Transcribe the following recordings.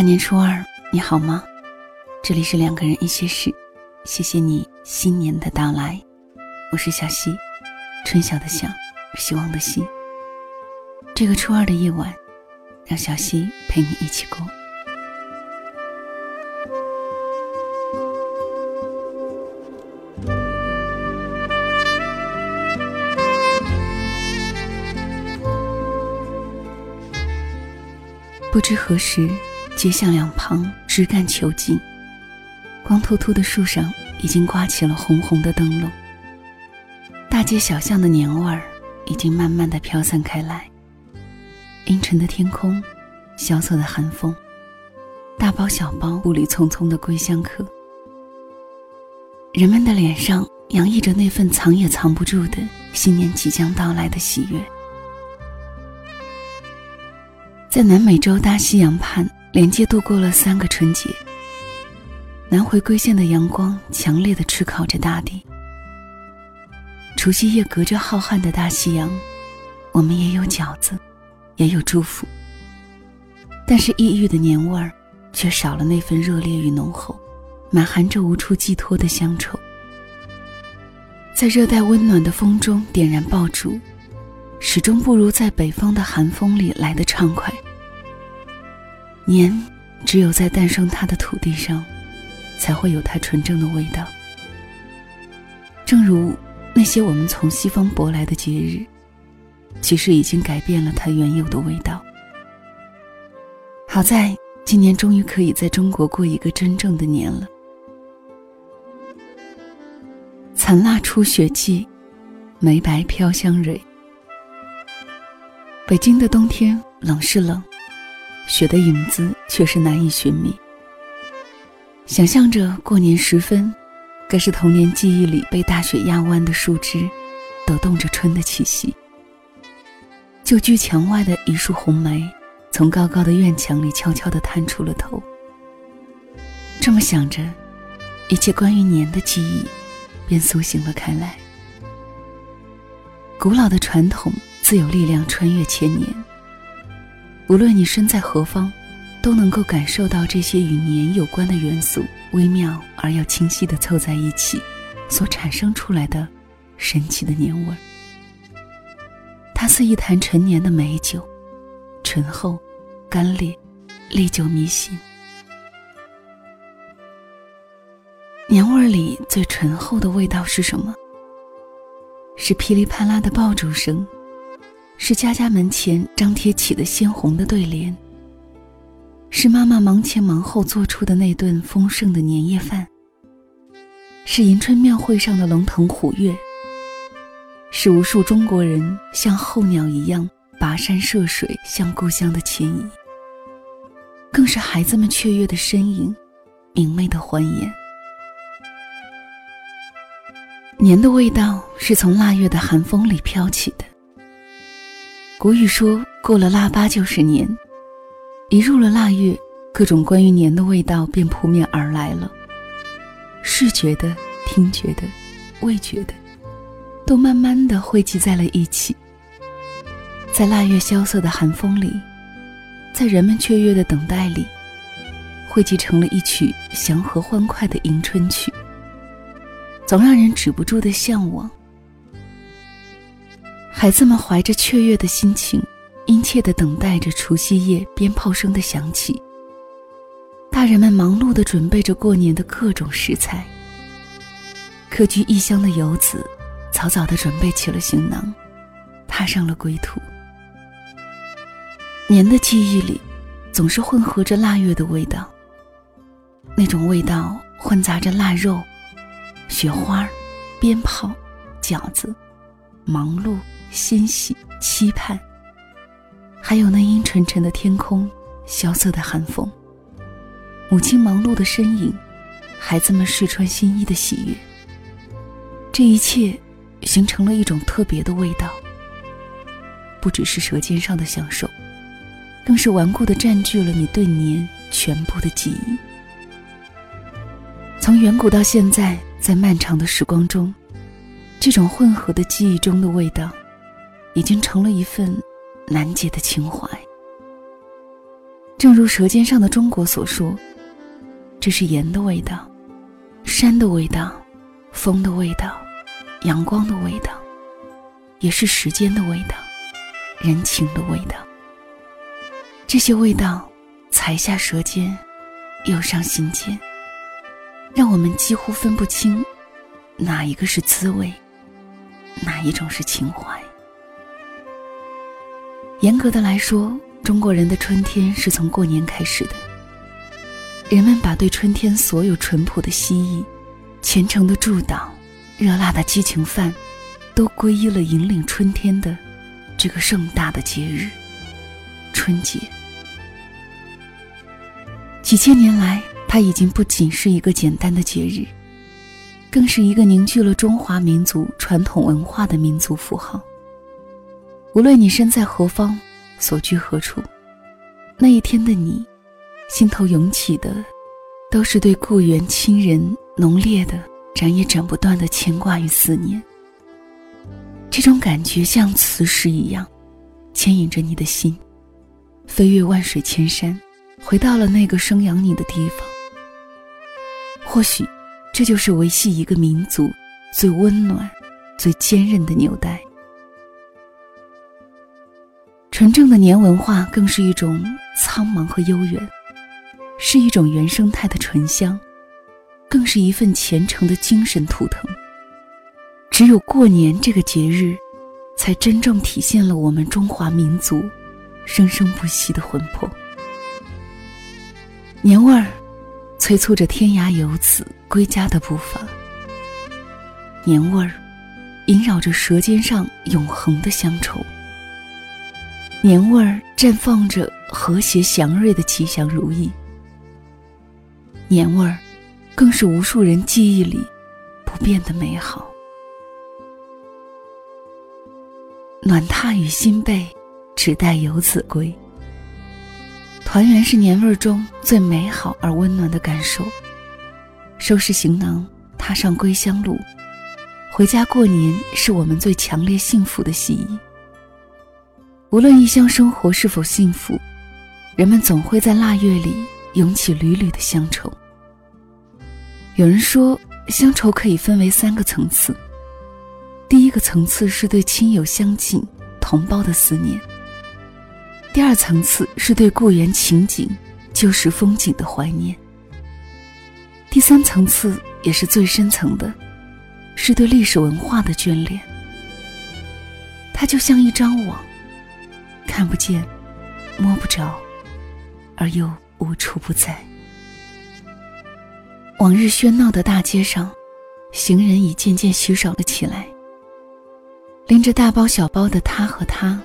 大年初二，你好吗？这里是两个人一些事，谢谢你新年的到来，我是小溪，春晓的晓，希望的希。这个初二的夜晚，让小溪陪你一起过。不知何时。街巷两旁枝干遒劲，光秃秃的树上已经挂起了红红的灯笼。大街小巷的年味儿已经慢慢的飘散开来。阴沉的天空，萧瑟的寒风，大包小包步履匆匆的归乡客，人们的脸上洋溢着那份藏也藏不住的新年即将到来的喜悦。在南美洲大西洋畔。连接度过了三个春节，南回归线的阳光强烈的炙烤着大地。除夕夜隔着浩瀚的大西洋，我们也有饺子，也有祝福。但是异域的年味儿，却少了那份热烈与浓厚，满含着无处寄托的乡愁。在热带温暖的风中点燃爆竹，始终不如在北方的寒风里来的畅快。年，只有在诞生它的土地上，才会有它纯正的味道。正如那些我们从西方舶来的节日，其实已经改变了它原有的味道。好在今年终于可以在中国过一个真正的年了。残腊初雪霁，梅白飘香蕊。北京的冬天冷是冷。雪的影子却是难以寻觅。想象着过年时分，该是童年记忆里被大雪压弯的树枝，抖动着春的气息。旧居墙外的一束红梅，从高高的院墙里悄悄地探出了头。这么想着，一切关于年的记忆，便苏醒了开来。古老的传统自有力量穿越千年。无论你身在何方，都能够感受到这些与年有关的元素微妙而又清晰的凑在一起，所产生出来的神奇的年味儿。它似一坛陈年的美酒，醇厚、干裂，历久弥新。年味儿里最醇厚的味道是什么？是噼里啪啦的爆竹声。是家家门前张贴起的鲜红的对联。是妈妈忙前忙后做出的那顿丰盛的年夜饭。是迎春庙会上的龙腾虎跃。是无数中国人像候鸟一样跋山涉水向故乡的迁移。更是孩子们雀跃的身影，明媚的欢颜。年的味道是从腊月的寒风里飘起。古语说：“过了腊八就是年。”一入了腊月，各种关于年的味道便扑面而来了。视觉的、听觉的、味觉的，都慢慢的汇集在了一起。在腊月萧瑟的寒风里，在人们雀跃的等待里，汇集成了一曲祥和欢快的迎春曲，总让人止不住的向往。孩子们怀着雀跃的心情，殷切地等待着除夕夜鞭炮声的响起。大人们忙碌地准备着过年的各种食材。客居异乡的游子，早早地准备起了行囊，踏上了归途。年的记忆里，总是混合着腊月的味道。那种味道混杂着腊肉、雪花、鞭炮、饺子，忙碌。欣喜、期盼，还有那阴沉沉的天空、萧瑟的寒风，母亲忙碌的身影，孩子们试穿新衣的喜悦，这一切形成了一种特别的味道。不只是舌尖上的享受，更是顽固的占据了你对年全部的记忆。从远古到现在，在漫长的时光中，这种混合的记忆中的味道。已经成了一份难解的情怀。正如《舌尖上的中国》所说：“这是盐的味道，山的味道，风的味道，阳光的味道，也是时间的味道，人情的味道。这些味道，才下舌尖，又上心间，让我们几乎分不清，哪一个是滋味，哪一种是情怀。严格的来说。”中国人的春天是从过年开始的。人们把对春天所有淳朴的希冀、虔诚的祝祷、热辣的激情饭，都归依了引领春天的这个盛大的节日——春节。几千年来，它已经不仅是一个简单的节日，更是一个凝聚了中华民族传统文化的民族符号。无论你身在何方。所居何处？那一天的你，心头涌起的，都是对故园亲人浓烈的、斩也斩不断的牵挂与思念。这种感觉像磁石一样，牵引着你的心，飞越万水千山，回到了那个生养你的地方。或许，这就是维系一个民族最温暖、最坚韧的纽带。纯正的年文化更是一种苍茫和悠远，是一种原生态的醇香，更是一份虔诚的精神图腾。只有过年这个节日，才真正体现了我们中华民族生生不息的魂魄。年味儿，催促着天涯游子归家的步伐。年味儿，萦绕着舌尖上永恒的乡愁。年味儿绽放着和谐祥瑞的吉祥如意，年味儿更是无数人记忆里不变的美好。暖榻与新被，只待游子归。团圆是年味儿中最美好而温暖的感受。收拾行囊，踏上归乡路，回家过年是我们最强烈幸福的记忆。无论异乡生活是否幸福，人们总会在腊月里涌起缕缕的乡愁。有人说，乡愁可以分为三个层次。第一个层次是对亲友相近、同胞的思念；第二层次是对故园情景、旧时风景的怀念；第三层次也是最深层的，是对历史文化的眷恋。它就像一张网。看不见，摸不着，而又无处不在。往日喧闹的大街上，行人已渐渐稀少了起来。拎着大包小包的他和她，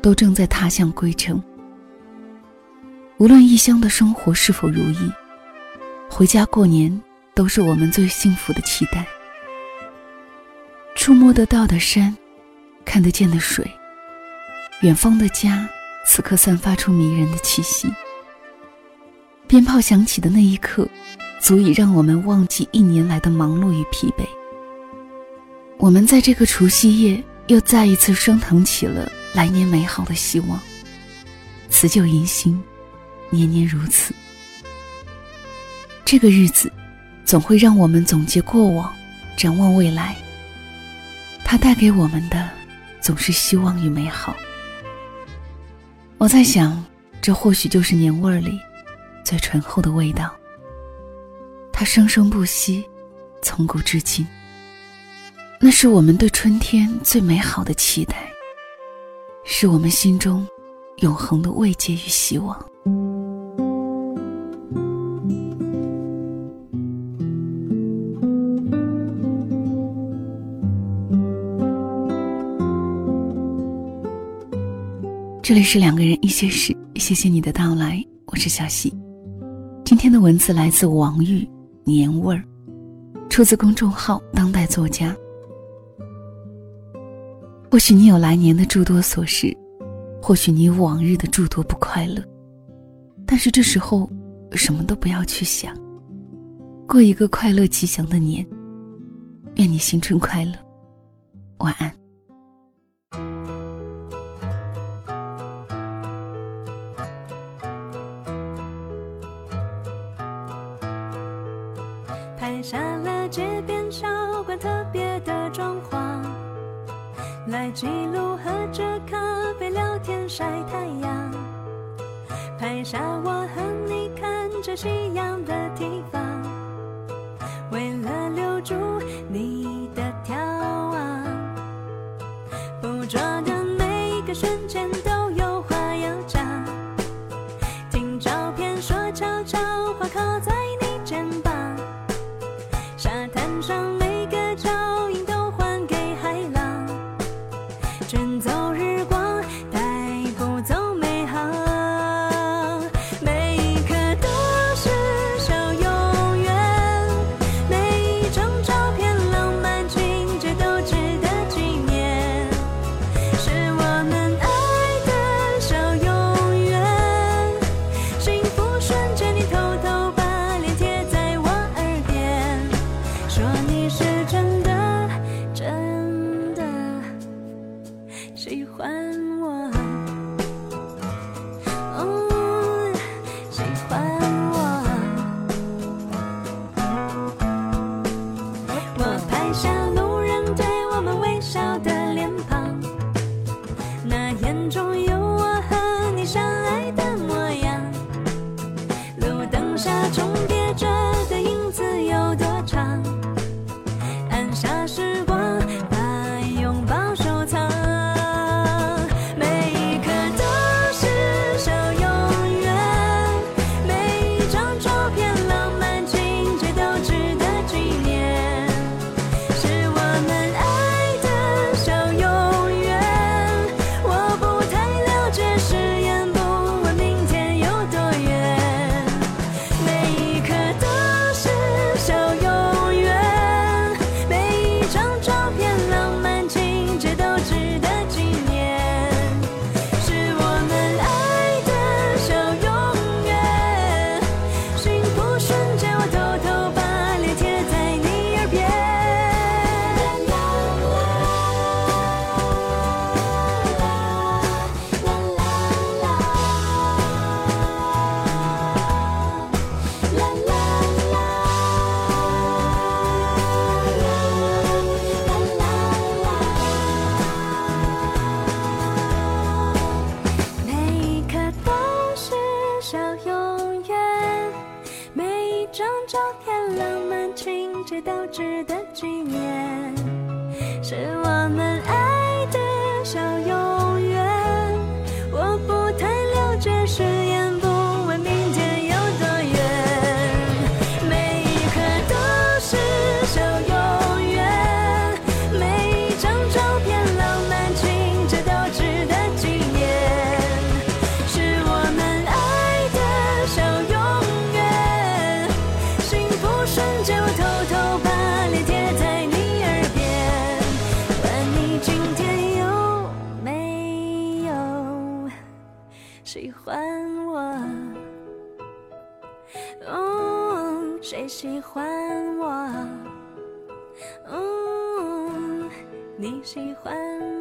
都正在踏向归程。无论异乡的生活是否如意，回家过年都是我们最幸福的期待。触摸得到的山，看得见的水。远方的家，此刻散发出迷人的气息。鞭炮响起的那一刻，足以让我们忘记一年来的忙碌与疲惫。我们在这个除夕夜，又再一次升腾起了来年美好的希望。辞旧迎新，年年如此。这个日子，总会让我们总结过往，展望未来。它带给我们的，总是希望与美好。我在想，这或许就是年味儿里最醇厚的味道。它生生不息，从古至今。那是我们对春天最美好的期待，是我们心中永恒的慰藉与希望。这里是两个人一些事，谢谢你的到来，我是小溪。今天的文字来自王玉，《年味儿》，出自公众号当代作家。或许你有来年的诸多琐事，或许你有往日的诸多不快乐，但是这时候什么都不要去想，过一个快乐吉祥的年。愿你新春快乐，晚安。拍下了街边小馆特别的装潢，来记录喝着咖啡聊天晒太阳，拍下我和你看着夕阳的地方。为了留住你。值得喜欢我，哦，谁喜欢我？哦，你喜欢我。